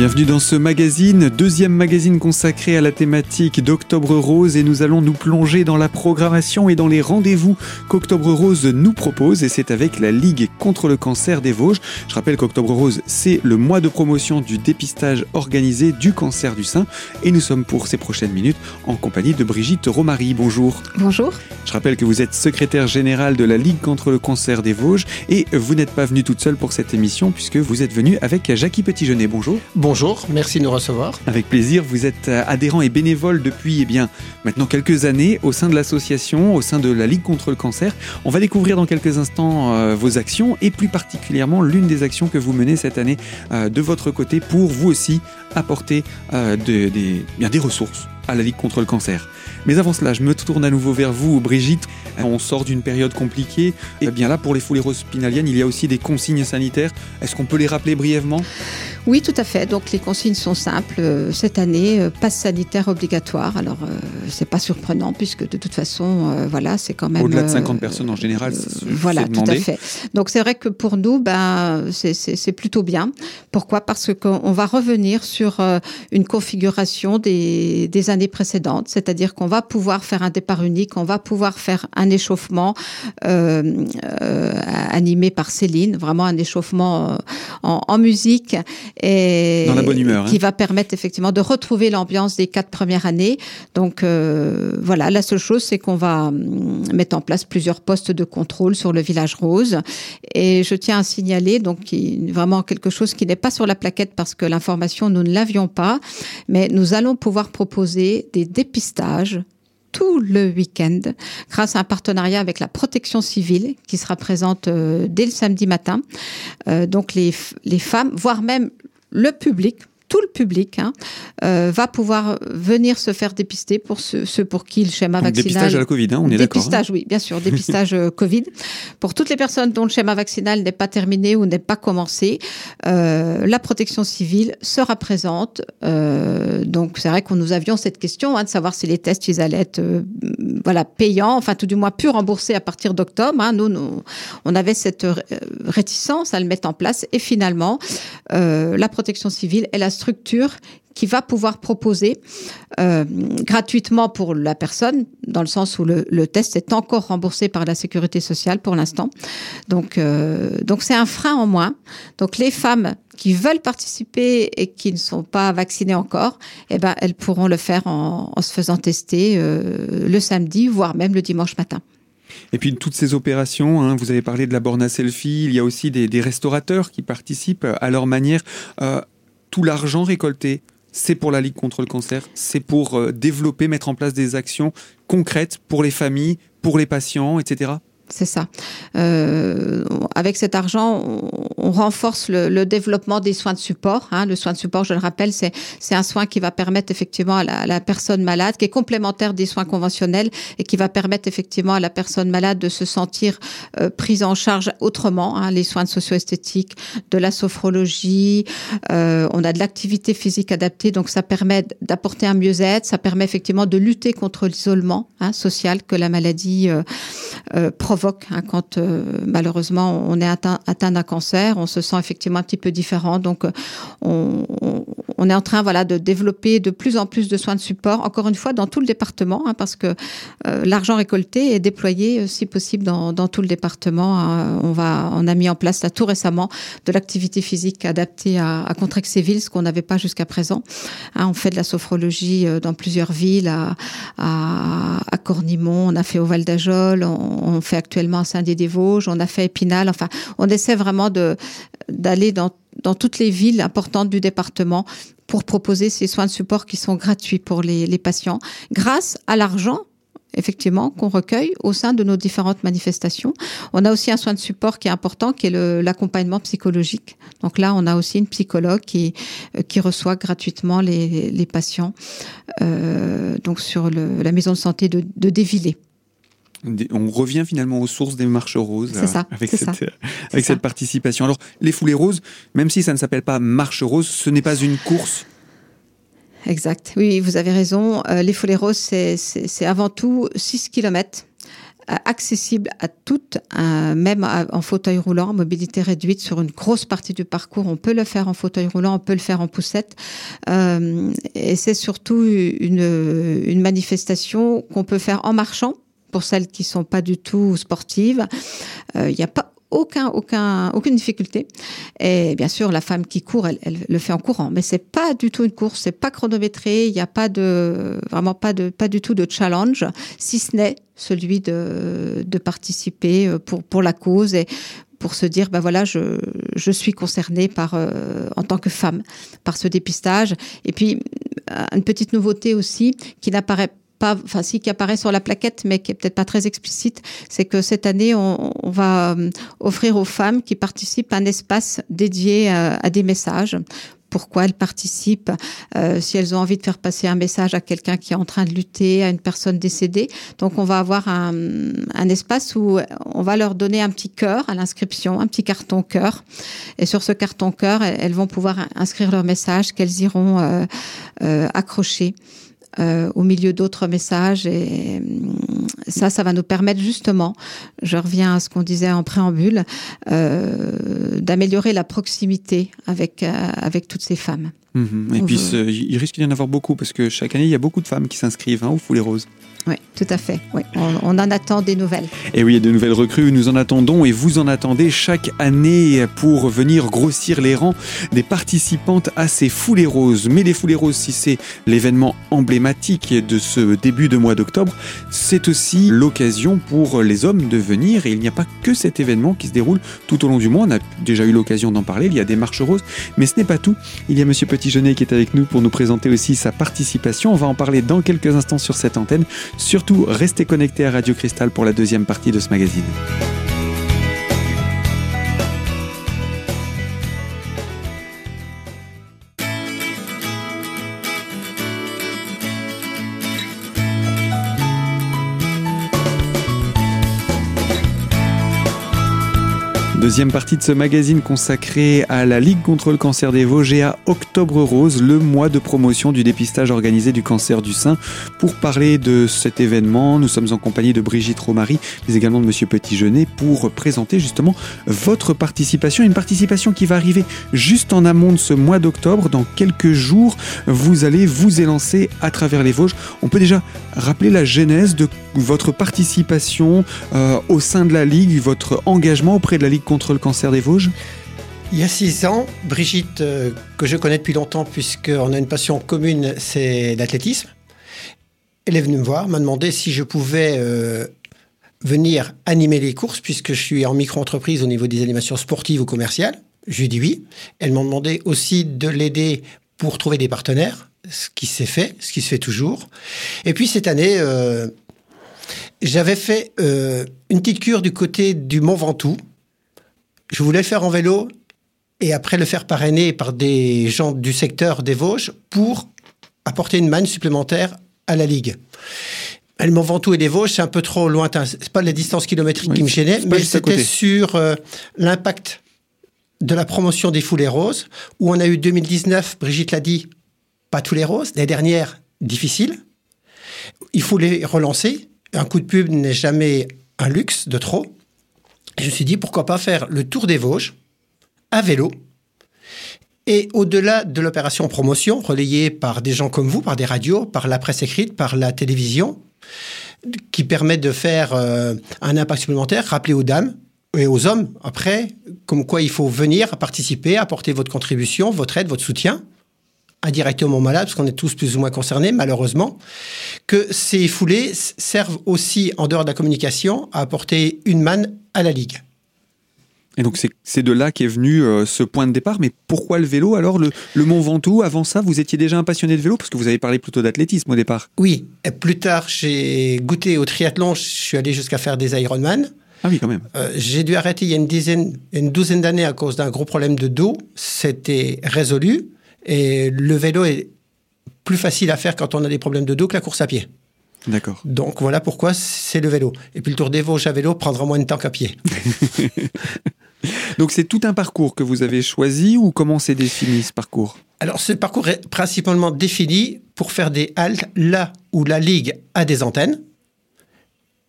Bienvenue dans ce magazine, deuxième magazine consacré à la thématique d'Octobre Rose et nous allons nous plonger dans la programmation et dans les rendez-vous qu'Octobre Rose nous propose et c'est avec la Ligue contre le cancer des Vosges. Je rappelle qu'Octobre Rose c'est le mois de promotion du dépistage organisé du cancer du sein et nous sommes pour ces prochaines minutes en compagnie de Brigitte Romary. Bonjour. Bonjour. Je rappelle que vous êtes secrétaire générale de la Ligue contre le cancer des Vosges et vous n'êtes pas venue toute seule pour cette émission puisque vous êtes venue avec Jackie Petitjeunet. Bonjour. Bonjour, merci de nous recevoir. Avec plaisir, vous êtes euh, adhérent et bénévole depuis eh bien, maintenant quelques années au sein de l'association, au sein de la Ligue contre le cancer. On va découvrir dans quelques instants euh, vos actions et plus particulièrement l'une des actions que vous menez cette année euh, de votre côté pour vous aussi apporter bien, des ressources à la Ligue contre le cancer. Mais avant cela, je me tourne à nouveau vers vous, Brigitte. On sort d'une période compliquée. Et bien là, pour les foulées spinaliennes, il y a aussi des consignes sanitaires. Est-ce qu'on peut les rappeler brièvement? Oui, tout à fait. Donc les consignes sont simples. Euh, cette année, euh, passe sanitaire obligatoire. Alors, euh, c'est pas surprenant puisque de toute façon, voilà, c'est quand même. Au-delà de 50 personnes en général. voilà, tout à fait. Donc c'est vrai que pour nous, ben, c'est plutôt bien. Pourquoi? Parce qu'on va revenir sur une configuration des, des années précédentes. C'est-à-dire qu'on va pouvoir faire un départ unique, on va pouvoir faire un échauffement euh, euh, animé par Céline, vraiment un échauffement euh, en, musique et Dans la bonne humeur, qui hein. va permettre effectivement de retrouver l'ambiance des quatre premières années. Donc voilà, la seule chose c'est qu'on va hum, mettre en place plusieurs postes de contrôle sur le village rose et je tiens à signaler donc vraiment quelque chose qui n'est pas sur la plaquette parce que l'information nous ne l'avions pas, mais nous allons pouvoir proposer des dépistages tout le week-end grâce à un partenariat avec la protection civile qui sera présente euh, dès le samedi matin. Euh, donc les, les femmes, voire même le public, tout le public hein, euh, va pouvoir venir se faire dépister pour ceux, pour qui le schéma vaccinal. Dépistage à la Covid, hein, on est d'accord. Hein. Dépistage, oui, bien sûr, dépistage euh, Covid. Pour toutes les personnes dont le schéma vaccinal n'est pas terminé ou n'est pas commencé, euh, la protection civile sera présente. Euh, donc c'est vrai qu'on nous avions cette question hein, de savoir si les tests ils allaient être voilà payants, enfin tout du moins plus remboursés à partir d'octobre. Nous, nous, on avait cette réticence à le mettre en place et finalement la protection civile est la structure qui va pouvoir proposer euh, gratuitement pour la personne, dans le sens où le, test est encore remboursé par la sécurité sociale pour l'instant. Donc, euh, donc c'est un frein en moins. Donc, les femmes qui veulent participer et qui ne sont pas vaccinées encore, eh ben, elles pourront le faire en, se faisant tester euh, le samedi, voire même le dimanche matin. Et puis toutes ces opérations, hein, vous avez parlé de la borne à selfie, il y a aussi des, restaurateurs qui participent à leur manière tout l'argent récolté, c'est pour la Ligue contre le cancer, c'est pour euh, développer, mettre en place des actions concrètes pour les familles, pour les patients, etc. C'est ça. Euh, avec cet argent, on, renforce le, développement des soins de support. Hein. Le soin de support, je le rappelle, c'est un soin qui va permettre effectivement à la, personne malade, qui est complémentaire des soins conventionnels et qui va permettre effectivement à la personne malade de se sentir euh, prise en charge autrement. Hein. Les soins de socio-esthétique, de la sophrologie, euh, on a de l'activité physique adaptée, donc ça permet d'apporter un mieux-être, ça permet effectivement de lutter contre l'isolement hein, social que la maladie euh Hein, quand euh, malheureusement on est atteint, d'un cancer, on se sent effectivement un petit peu différent. Donc euh, on, est en train voilà de développer de plus en plus de soins de support, encore une fois dans tout le département, hein, parce que euh, l'argent récolté est déployé si possible dans, tout le département. Hein. On va, on a mis en place là tout récemment de l'activité physique adaptée à, à ce qu'on n'avait pas jusqu'à présent. on fait de la sophrologie dans plusieurs villes, à, à, Cornimont, on a fait au Val d'Ajol, on, on fait actuellement Saint-Dié-des-Vosges, on a fait Épinal. Enfin, on essaie vraiment d'aller dans, toutes les villes importantes du département pour proposer ces soins de support qui sont gratuits pour les, patients, grâce à l'argent effectivement, qu'on recueille au sein de nos différentes manifestations. On a aussi un soin de support qui est important, qui est l'accompagnement psychologique. Donc là, on a aussi une psychologue qui, euh, reçoit gratuitement les, patients euh, donc sur la maison de santé de, de on revient finalement aux sources des marches roses avec, cette, avec cette participation. Alors, les foulées roses, même si ça ne s'appelle pas marche rose, ce n'est pas une course Exact. Oui, vous avez raison. Euh, les foulées roses, c'est avant tout 6 km accessible à toutes, même en fauteuil roulant, mobilité réduite sur une grosse partie du parcours. On peut le faire en fauteuil roulant, on peut le faire en poussette. et c'est surtout une, une manifestation qu'on peut faire en marchant pour celles qui sont pas du tout sportives. Il n'y a pas aucun, aucun, aucune difficulté. Et bien sûr, la femme qui court, elle, le fait en courant, mais c'est pas du tout une course, c'est pas chronométré, il n'y a pas de, vraiment pas de, pas du tout de challenge, si ce n'est celui de, de participer euh, pour, pour la cause et pour se dire, ben voilà, je, je suis concernée par, euh, en tant que femme, par ce dépistage. Et puis, euh, une petite nouveauté aussi qui n'apparaît pas, enfin si qui apparaît sur la plaquette, mais qui est peut-être pas très explicite, c'est que cette année on, va euh, offrir aux femmes qui participent un espace dédié à, des messages pourquoi elles participent, euh, si elles ont envie de faire passer un message à quelqu'un qui est en train de lutter, à une personne décédée. Donc on va avoir un, un espace où on va leur donner un petit cœur à l'inscription, un petit carton cœur. Et sur ce carton cœur, elles vont pouvoir inscrire leur message qu'elles iront euh, euh, accrocher euh, au milieu d'autres messages. Et euh, ça, ça va nous permettre justement, je reviens à ce qu'on disait en préambule, euh, d'améliorer la proximité avec, euh, avec toutes ces femmes. Mhm. Et puis, il risque d'y en avoir beaucoup parce que chaque année, il y a beaucoup de femmes qui s'inscrivent hein, au Foulée Rose. Oui, tout à fait. Oui. On, en attend des nouvelles. Et oui, il y a de nouvelles recrues, nous en attendons et vous en attendez chaque année pour venir grossir les rangs des participantes à ces foulées roses. Mais les foulées roses, si c'est l'événement emblématique de ce début de mois d'octobre, c'est aussi l'occasion pour les hommes de venir. Et il n'y a pas que cet événement qui se déroule tout au long du mois. On a déjà eu l'occasion d'en parler. Il y a des marches roses, mais ce n'est pas tout. Il y a Monsieur Petit-Jeunet qui est avec nous pour nous présenter aussi sa participation. On va en parler dans quelques instants sur cette antenne. Surtout, restez connectés à Radio Cristal pour la deuxième partie de ce magazine. Deuxième partie de ce magazine consacré à la Ligue contre le cancer des Vosges et à Octobre Rose, le mois de promotion du dépistage organisé du cancer du sein. Pour parler de cet événement, nous sommes en compagnie de Brigitte Romary, mais également de Monsieur Petit-Jeunet pour présenter justement votre participation. Une participation qui va arriver juste en amont de ce mois d'octobre. Dans quelques jours, vous allez vous élancer à travers les Vosges. On peut déjà rappeler la genèse de votre participation euh, au sein de la Ligue, votre engagement auprès de la Ligue contre le cancer des Vosges il y a six ans, Brigitte, euh, que je connais depuis longtemps puisqu'on a une passion commune, c'est l'athlétisme. Elle est venue me voir, m'a demandé si je pouvais euh, venir animer les courses puisque je suis en micro-entreprise au niveau des animations sportives ou commerciales. Je lui ai dit oui. Elle m'a demandé aussi de l'aider pour trouver des partenaires, ce qui s'est fait, ce qui se fait toujours. Et puis cette année, j'avais fait euh, une petite cure du côté du Mont Ventoux. Je voulais le faire en vélo et après le faire parrainer par des gens du secteur des Vosges pour apporter une manne supplémentaire à la Ligue. Le Mont Ventoux et les Vosges, c'est un peu trop lointain. C'est pas les distances kilométriques qui me gênaient, mais c'était sur euh, l'impact de la promotion des foulées roses, où on a eu 2019, Brigitte l'a dit, pas tous les roses, les dernières difficiles. Il faut les relancer un coup de pub n'est jamais un luxe de trop. Je me suis dit, pourquoi pas faire le tour des Vosges à vélo et au-delà de l'opération promotion, relayée par des gens comme vous, par des radios, par la presse écrite, par la télévision, qui permet de faire euh, un impact supplémentaire, rappeler aux dames et aux hommes, après, comme quoi il faut venir participer, apporter votre contribution, votre aide, votre soutien indirectement malade, parce qu'on est tous plus ou moins concernés, malheureusement, que ces foulées servent aussi, en dehors de la communication, à apporter une manne à la Ligue. Et donc c'est de là qu'est venu euh, ce point de départ. Mais pourquoi le vélo? Alors le, Mont Ventoux, avant ça, vous étiez déjà un passionné de vélo parce que vous avez parlé plutôt d'athlétisme au départ. Oui, et plus tard j'ai goûté au triathlon. Je suis allé jusqu'à faire des Ironman. Ah oui, quand même. Euh, j'ai dû arrêter il y a une dizaine, une douzaine d'années à cause d'un gros problème de dos. C'était résolu. Et le vélo est plus facile à faire quand on a des problèmes de dos que la course à pied. D'accord. Donc voilà pourquoi c'est le vélo. Et puis le Tour des Vosges à vélo prendra moins de temps qu'à pied. Donc c'est tout un parcours que vous avez choisi ou comment c'est défini ce parcours? Alors ce parcours est principalement défini pour faire des haltes là où la Ligue a des antennes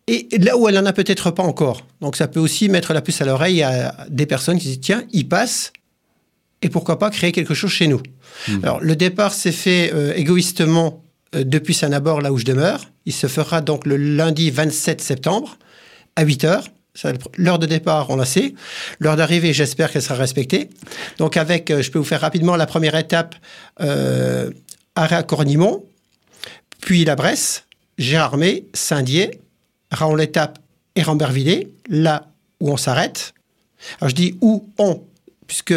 Et là où elle n'en a peut-être pas encore. Donc ça peut aussi mettre la puce à l'oreille à des personnes qui disent, tiens, il passe, et pourquoi pas créer quelque chose chez nous. Mmh. Alors le départ s'est fait euh, égoïstement depuis Saint-Nabord, là où je demeure. Il se fera donc le lundi 27 septembre à 8 heures. L'heure de départ, on la sait. L'heure d'arrivée, j'espère qu'elle sera respectée. Donc, avec, euh, je peux vous faire rapidement la première étape euh, arrêt Cornimont, puis la Bresse, Gérardmer, Saint-Dié, Raon-l'Étape et Rambervillers, là où on s'arrête. Alors, je dis où on, puisque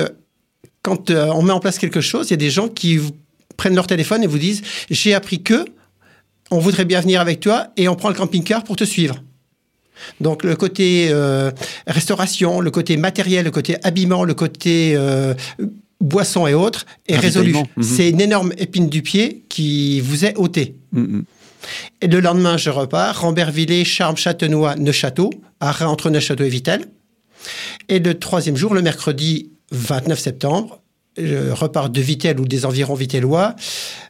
quand euh, on met en place quelque chose, il y a des gens qui prennent leur téléphone et vous disent J'ai appris que, on voudrait bien venir avec toi et on prend le camping-car pour te suivre. Donc le côté euh, restauration, le côté matériel, le côté habillement, le côté euh, boisson et autres est résolu. Mhm. C'est une énorme épine du pied qui vous est ôtée. Mhm. Et le lendemain, je repars. Rambervillers, Charmes, Châtenois, Neuchâteau, arrêt entre Neuchâteau et Vitel. Et le troisième jour, le mercredi 29 septembre, je repars de Vitel ou des environs vitellois.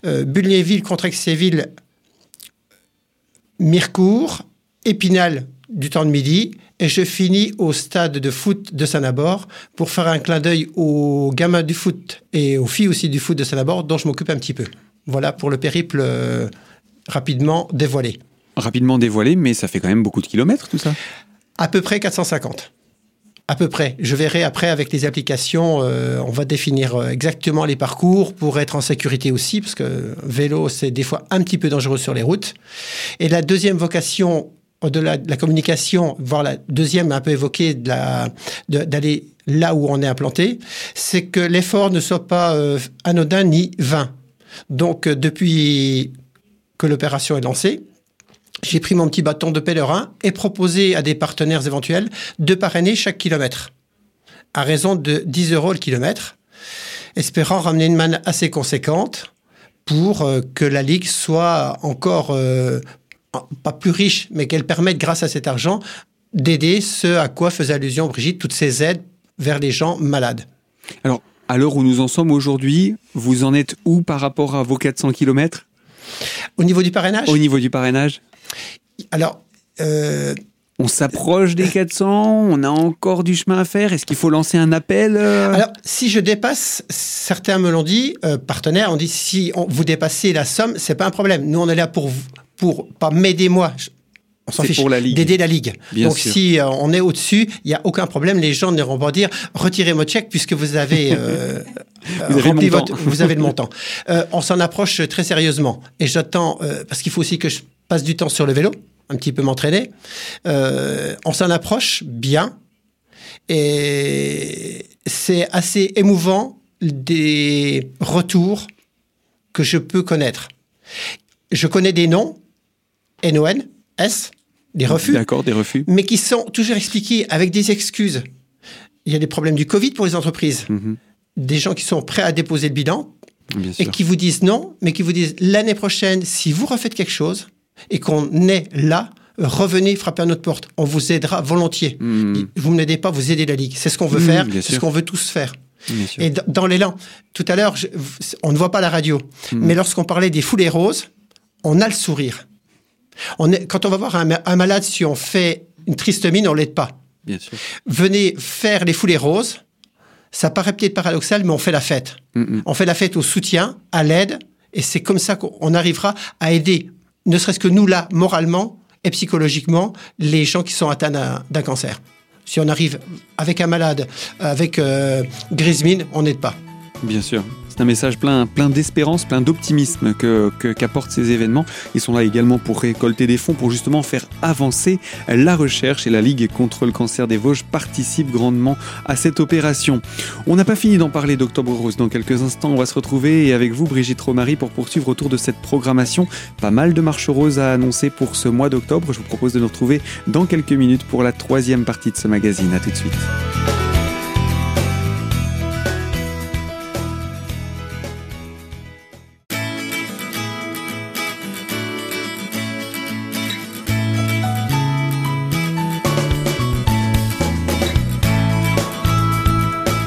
Euh, Bulnéville, Contrexéville, Mirecourt, Épinal, du temps de midi et je finis au stade de foot de Saint-Nabord pour faire un clin d'œil aux gamins du foot et aux filles aussi du foot de Saint-Nabord dont je m'occupe un petit peu. Voilà pour le périple euh, rapidement dévoilé. Rapidement dévoilé, mais ça fait quand même beaucoup de kilomètres tout ça À peu près 450. À peu près. Je verrai après avec les applications, euh, on va définir euh, exactement les parcours pour être en sécurité aussi, parce que vélo, c'est des fois un petit peu dangereux sur les routes. Et la deuxième vocation au-delà de la communication, voire la deuxième un peu évoquée d'aller là où on est implanté, c'est que l'effort ne soit pas euh, anodin ni vain. Donc, euh, depuis que l'opération est lancée, j'ai pris mon petit bâton de pèlerin et proposé à des partenaires éventuels de parrainer chaque kilomètre, à raison de 10 euros le kilomètre, espérant ramener une manne assez conséquente pour euh, que la Ligue soit encore pas plus riche, mais qu'elle permette, grâce à cet argent, d'aider ce à quoi faisait allusion Brigitte, toutes ces aides vers les gens malades. Alors, à l'heure où nous en sommes aujourd'hui, vous en êtes où par rapport à vos 400 km Au niveau du parrainage? Au niveau du parrainage? Alors, euh, on s'approche des 400, on a encore du chemin à faire. Est-ce qu'il faut lancer un appel euh? Alors, si je dépasse, certains me l'ont dit, euh, partenaires ont dit si vous dépassez la somme, c'est pas un problème. Nous, on est là pour pour pas m'aider moi. On s'en fiche d'aider la ligue. Donc si euh, on est au-dessus, il y a aucun problème. Les gens n'iront pas dire retirez votre chèque puisque vous avez, euh, vous, avez votre, vous avez le montant. On s'en approche très sérieusement et j'attends parce qu'il faut aussi que je passe du temps sur le vélo, un petit peu m'entraîner. on s'en approche bien et c'est assez émouvant des retours que je peux connaître. Je connais des noms NON, S, des refus. D'accord, des refus. Mais qui sont toujours expliqués avec des excuses. Il y a des problèmes du Covid pour les entreprises. Mhm. Des gens qui sont prêts à déposer le bilan et qui vous disent non, mais qui vous disent l'année prochaine, si vous refaites quelque chose et qu'on est là, revenez frapper à notre porte. On vous aidera volontiers. Mhm. Vous ne m'aidez pas, vous aidez la Ligue. C'est ce qu'on veut mhm, faire, c'est ce qu'on veut tous faire. Et dans l'élan, tout à l'heure, on ne voit pas la radio, mais lorsqu'on parlait des foulées roses, on a le sourire. On est, quand on va voir un, malade, si on fait une triste mine, on l'aide pas. Bien sûr. Venez faire les foulées roses. Ça paraît peut-être paradoxal, mais on fait la fête. On fait la fête au soutien, à l'aide, et c'est comme ça qu'on arrivera à aider, ne serait-ce que nous là, moralement et psychologiquement, les gens qui sont atteints d'un cancer. Si on arrive avec un malade, avec euh, grise mine, on n'aide pas. Bien sûr. C'est un message plein, plein d'espérance, plein d'optimisme que, qu'apportent ces événements. Ils sont là également pour récolter des fonds, pour justement faire avancer la recherche et la Ligue contre le cancer des Vosges participe grandement à cette opération. On n'a pas fini d'en parler d'Octobre Rose. Dans quelques instants, on va se retrouver avec vous, Brigitte Romary, pour poursuivre autour de cette programmation. Pas mal de marches roses à annoncer pour ce mois d'octobre. Je vous propose de nous retrouver dans quelques minutes pour la troisième partie de ce magazine. A tout de suite.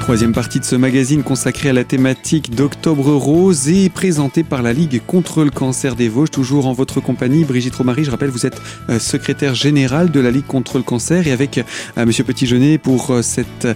Troisième partie de ce magazine consacré à la thématique d'Octobre Rose et présenté par la Ligue contre le cancer des Vosges, toujours en votre compagnie. Brigitte Romary, je rappelle, vous êtes euh, secrétaire générale de la Ligue contre le cancer et avec euh, Monsieur Petit-Jeunet pour euh, cette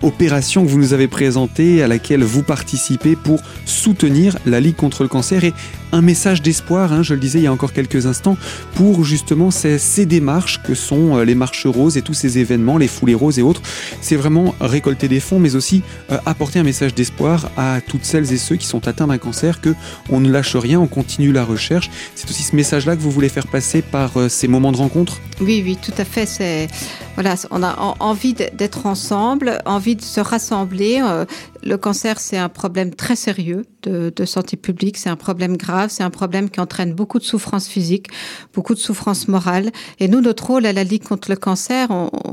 opération que vous nous avez présentée, à laquelle vous participez pour soutenir la Ligue contre le cancer et un message d'espoir, hein, je le disais il y a encore quelques instants, pour justement ces démarches que sont les marches roses et tous ces événements, les foulées roses et autres. C'est vraiment récolter des fonds, mais aussi euh, apporter un message d'espoir à toutes celles et ceux qui sont atteints d'un cancer, que on ne lâche rien, on continue la recherche. C'est aussi ce message-là que vous voulez faire passer par euh, ces moments de rencontre? Oui, oui, tout à fait. C'est voilà, on a envie d'être ensemble, envie de se rassembler. Euh, le cancer, c'est un problème très sérieux de, santé publique, c'est un problème grave, c'est un problème qui entraîne beaucoup de souffrances physiques, beaucoup de souffrances morales. Et nous, notre rôle à la Ligue contre le cancer,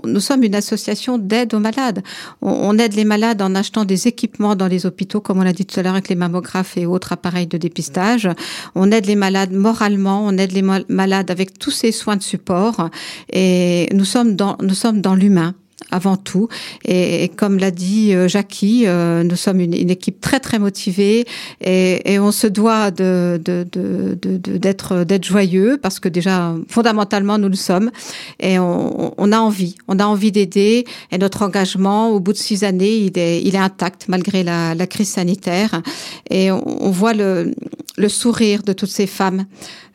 nous sommes une association d'aide aux malades. On, aide les malades en achetant des équipements dans les hôpitaux, comme on l'a dit tout à l'heure avec les mammographes et autres appareils de dépistage. On aide les malades moralement, on aide les malades avec tous ces soins de support. Et nous sommes dans, sommes dans l'humain avant tout. Et, comme l'a dit euh, Jackie, euh, nous sommes une, équipe très très motivée et, on se doit d'être joyeux parce que déjà fondamentalement nous le sommes et on, a envie, on a envie d'aider et notre engagement au bout de six années il est intact malgré la, crise sanitaire et on, voit le sourire de toutes ces femmes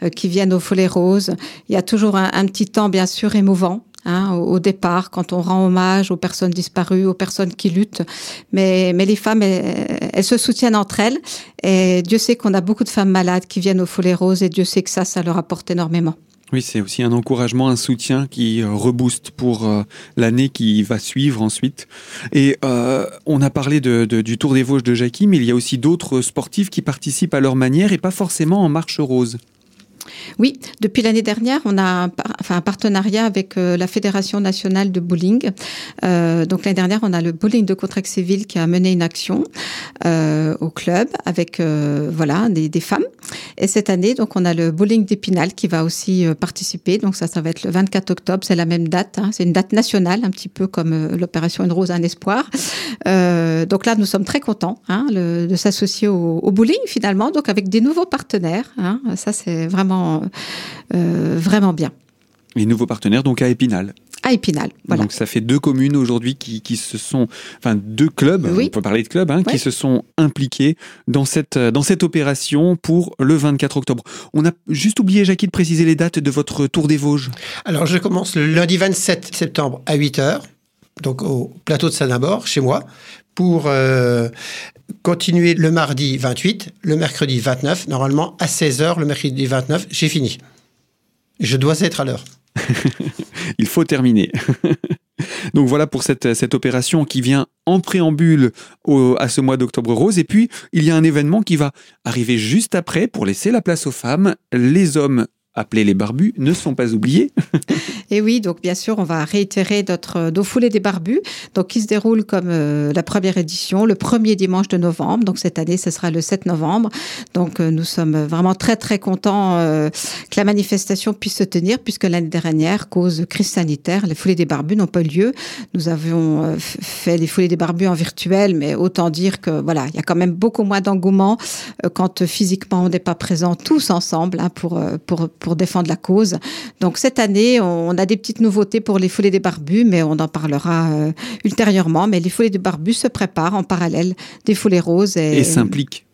euh, qui viennent au Follet Rose. Il y a toujours un petit temps bien sûr émouvant hein, au, départ, quand on rend hommage aux personnes disparues, aux personnes qui luttent. Mais, mais les femmes, elles, se soutiennent entre elles. Et Dieu sait qu'on a beaucoup de femmes malades qui viennent au Follet Rose et Dieu sait que ça, ça leur apporte énormément. Oui, c'est aussi un encouragement, un soutien qui euh, rebooste pour euh, l'année qui va suivre ensuite. Et euh, on a parlé du Tour des Vosges de Jackie, mais il y a aussi d'autres sportifs qui participent à leur manière et pas forcément en marche rose. Oui, depuis l'année dernière, on a un, partenariat avec euh, la Fédération nationale de bowling. Euh, donc l'année dernière, on a le bowling de Contrex-Séville qui a mené une action euh, au club avec voilà des, femmes. Et cette année, donc on a le bowling d'Épinal qui va aussi participer. Donc ça, ça va être le 24 octobre. C'est la même date. Hein. C'est une date nationale, un petit peu comme l'opération Une rose un espoir. donc là, nous sommes très contents hein, de s'associer au, au, bowling finalement. Donc avec des nouveaux partenaires. Hein. Ça, c'est vraiment euh, vraiment, bien. Les nouveaux partenaires, donc à Épinal à Épinal. Voilà. Donc ça fait deux communes aujourd'hui qui, qui, se sont, enfin deux clubs, on peut parler de clubs, hein, qui se sont impliqués dans cette, dans cette opération pour le 24 octobre. On a juste oublié, Jackie, de préciser les dates de votre Tour des Vosges. Alors je commence le lundi 27 septembre à 8h, donc au plateau de Saint-Nabord, chez moi, pour euh, continuer le mardi 28, le mercredi 29. Normalement, à 16h, le mercredi 29, j'ai fini. Je dois être à l'heure. Il faut terminer. Donc voilà pour cette, cette opération qui vient en préambule à ce mois d'octobre rose. Et puis, il y a un événement qui va arriver juste après pour laisser la place aux femmes. Les hommes appelés les barbus, ne sont pas oubliés. et oui, donc bien sûr, on va réitérer notre dos foulé des barbus, donc qui se déroule comme euh, la première édition, le premier dimanche de novembre. Donc cette année, ce sera le 7 novembre. Donc euh, nous sommes vraiment très très contents euh, que la manifestation puisse se tenir, puisque l'année dernière, cause crise sanitaire, les foulées des barbus n'ont pas eu lieu. Nous avions fait les foulées des barbus en virtuel, mais autant dire que voilà, il y a quand même beaucoup moins d'engouement quand physiquement on n'est pas présent tous ensemble hein, pour défendre la cause. Donc cette année, on a des petites nouveautés pour les foulées des barbus, mais on en parlera euh, ultérieurement. Mais les foulées des barbus se préparent en parallèle des foulées roses. Et, et s'impliquent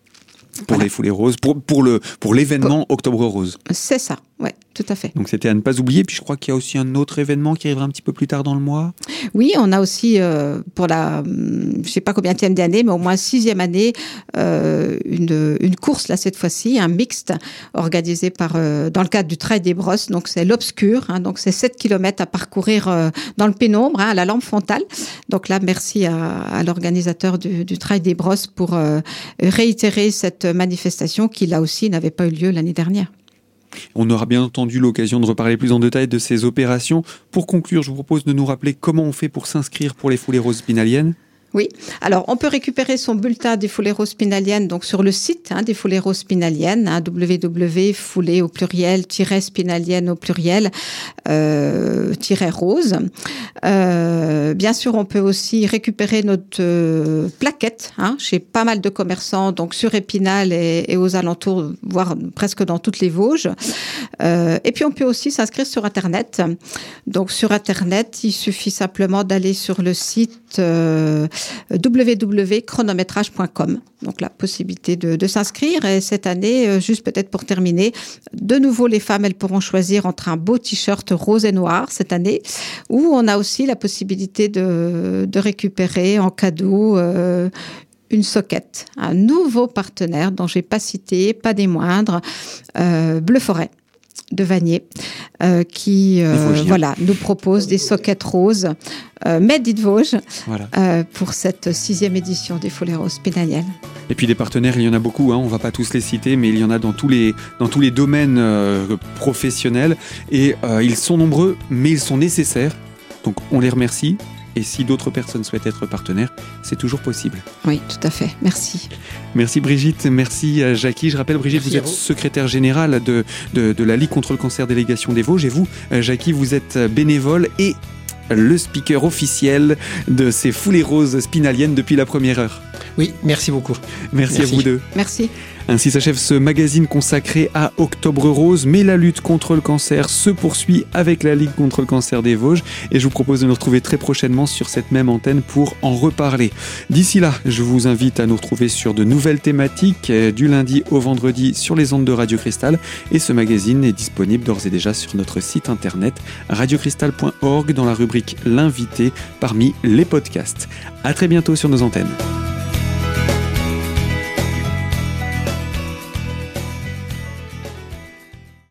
pour les foulées roses, pour, pour le pour l'événement Octobre Rose. C'est ça, ouais, tout à fait. Donc c'était à ne pas oublier. Puis je crois qu'il y a aussi un autre événement qui arrivera un petit peu plus tard dans le mois. Oui, on a aussi euh, pour la, je sais pas combien d'année, mais au moins sixième année, euh, une, une course là cette fois-ci, un mixte organisé par euh, dans le cadre du Trail des Brosses. Donc c'est l'obscur, hein, donc c'est 7 km à parcourir dans le pénombre, hein, à la lampe frontale. Donc là, merci à, à l'organisateur du, du Trail des Brosses pour réitérer cette manifestation qui là aussi n'avait pas eu lieu l'année dernière. On aura bien entendu l'occasion de reparler plus en détail de ces opérations. Pour conclure, je vous propose de nous rappeler comment on fait pour s'inscrire pour les foulées roses spinaliennes. Oui. Alors, on peut récupérer son bulletin des foulées spinaliennes donc sur le site hein, des foulées roses spinaliennes, hein, www.foulées au pluriel spinalienne au pluriel euh, rose. Euh, bien sûr, on peut aussi récupérer notre euh, plaquette hein, chez pas mal de commerçants, donc sur Épinal et, et, aux alentours, voire presque dans toutes les Vosges. Euh, et puis, on peut aussi s'inscrire sur Internet. Donc, sur Internet, il suffit simplement d'aller sur le site euh, www.chronométrage.com. Donc la possibilité de, s'inscrire. Et cette année, euh, juste peut-être pour terminer, de nouveau les femmes, elles pourront choisir entre un beau t-shirt rose et noir cette année, ou on a aussi la possibilité de, de récupérer en cadeau euh, une soquette, un nouveau partenaire dont j'ai pas cité, pas des moindres, euh, Bleu Forêt de Vanier, euh, qui euh, voilà nous propose des soquettes roses euh, Made in Vosges voilà. euh, pour cette sixième édition des Folies Roses Pénaliennes. Et puis des partenaires, il y en a beaucoup, hein, on va pas tous les citer, mais il y en a dans tous les, dans tous les domaines professionnels et ils sont nombreux, mais ils sont nécessaires. Donc on les remercie. Et si d'autres personnes souhaitent être partenaires, c'est toujours possible. Oui, tout à fait. Merci. Merci Brigitte, merci à Jackie. Je rappelle, Brigitte, merci vous êtes vous. secrétaire générale de, de, de, la Ligue contre le cancer délégation des Vosges. Et vous, Jackie, vous êtes bénévole et le speaker officiel de ces foulées roses spinaliennes depuis la première heure. Oui, merci beaucoup. Merci, merci. à vous deux. Merci. Ainsi s'achève ce magazine consacré à Octobre Rose, mais la lutte contre le cancer se poursuit avec la Ligue contre le cancer des Vosges et je vous propose de nous retrouver très prochainement sur cette même antenne pour en reparler. D'ici là, je vous invite à nous retrouver sur de nouvelles thématiques du lundi au vendredi sur les ondes de Radio Cristal et ce magazine est disponible d'ores et déjà sur notre site internet radiocristal.org dans la rubrique L'invité parmi les podcasts. À très bientôt sur nos antennes.